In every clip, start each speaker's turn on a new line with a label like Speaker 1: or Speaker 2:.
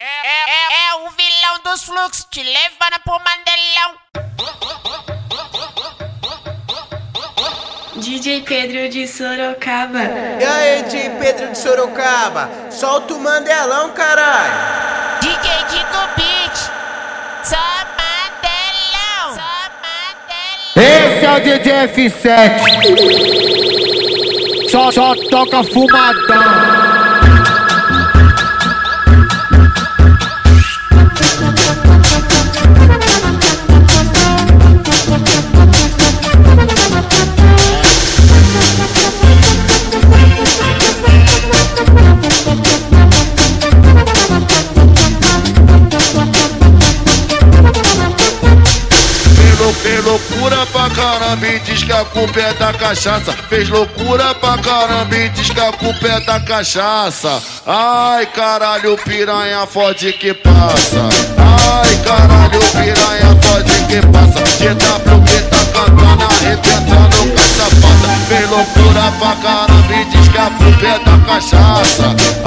Speaker 1: É, é, é o vilão dos fluxos te levando pro mandelão.
Speaker 2: DJ Pedro de Sorocaba.
Speaker 3: E aí, DJ Pedro de Sorocaba? Solta o mandelão, caralho!
Speaker 1: DJ Digo Beat, só mandelão. Só mandelão.
Speaker 4: Esse é o DJ F7 Só, só toca fumadão
Speaker 5: loucura pra caramba e diz que a culpa é da cachaça. Fez loucura pra caramba e diz que a culpa é da cachaça. Ai caralho, piranha fode que passa. Ai caralho, piranha fode que passa. GW que tá cantando, arrebentando com essa pata. Fez loucura pra caramba e diz que a culpa é da cachaça.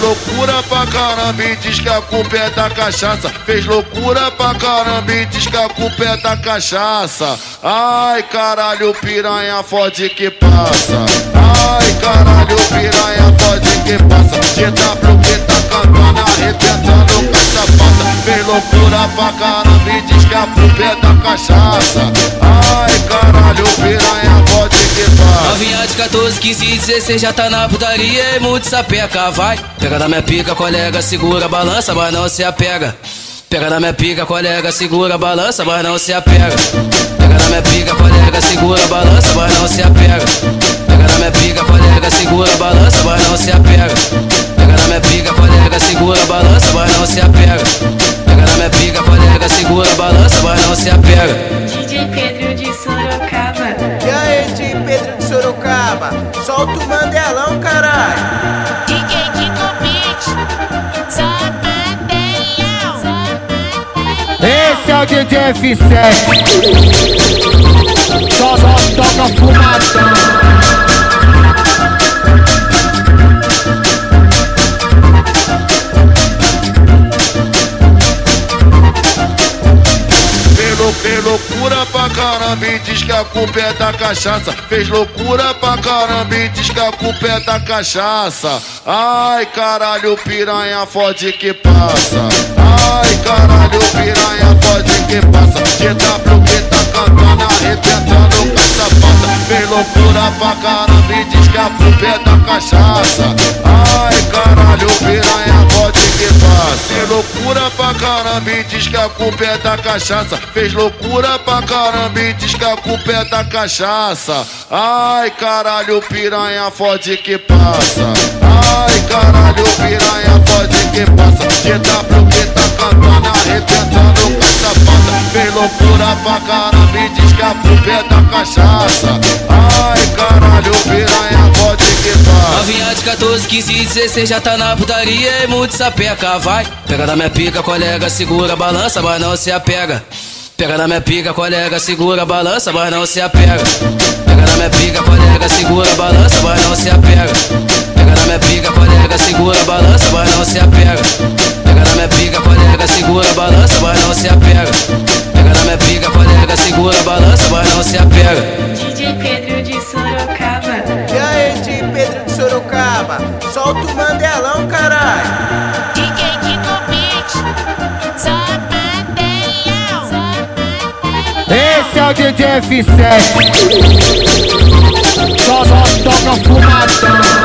Speaker 5: Loucura pra caramba e diz que a culpa é da cachaça. Fez loucura pra caramba e diz que a culpa é da cachaça. Ai caralho, piranha fode que passa. Ai caralho, piranha fode que passa. GW que tá cantando, arrebentando com essa pata. Fez loucura pra caramba e diz que a culpa é da cachaça. Ai caralho, piranha fode que passa.
Speaker 6: Novinha de 14, 15 e 16 já tá na putaria e muito sapeca, vai. Pega na minha pica, colega, segura balança, mas não se apega. Pega na minha pica, colega, segura balança, mas não se apega. Pega na minha pica, colega, segura balança, mas não se apega. Pega na minha pica, colega, segura balança, mas não se apega. Pega na minha pica, colega, segura balança, mas não se apega. Pega na minha pica, colega, segura balança, mas não se apega.
Speaker 3: Solta o mandelão, caralho!
Speaker 1: DJ Digo Beat, mandelão.
Speaker 4: Esse é o DJ F7 Só, só toca fumadão
Speaker 5: caramba e diz que a culpa é da cachaça. Fez loucura pra caramba e diz que a culpa é da cachaça. Ai caralho, piranha fode que passa. Ai caralho, piranha fode que passa. GW que tá cantando, arrebentando com essa pata. Fez loucura pra caramba e diz que a culpa é da cachaça. Passa. Fez loucura pra caramba e diz que a culpa é da cachaça. Fez loucura pra caramba e diz que a culpa é da cachaça. Ai caralho, piranha fode que passa. Ai caralho, piranha fode que passa. GW que tá cantando, arrebentando com essa pata. Fez loucura pra caramba e diz que a culpa é da cachaça. Ai caralho, piranha fode.
Speaker 6: Novinha de 14, 15 e 16 já tá na putaria e muito sapeca, vai. Pega na minha pica, colega, segura balança, mas não se apega. Pega na minha pica, colega, segura balança, mas não se apega. Pega na minha pica, colega, segura balança, mas não se apega. Pega na minha pica, colega, segura balança, mas não se apega. Pega na minha pica, colega, segura balança, mas não se apega. Pega na minha pica, colega, segura balança, mas não se apega.
Speaker 3: Solta o mandelão, caralho!
Speaker 1: DJ Digo Beat, só mandelão. Só mandelão.
Speaker 4: Esse é o DJ F7 Só, só toca fumadão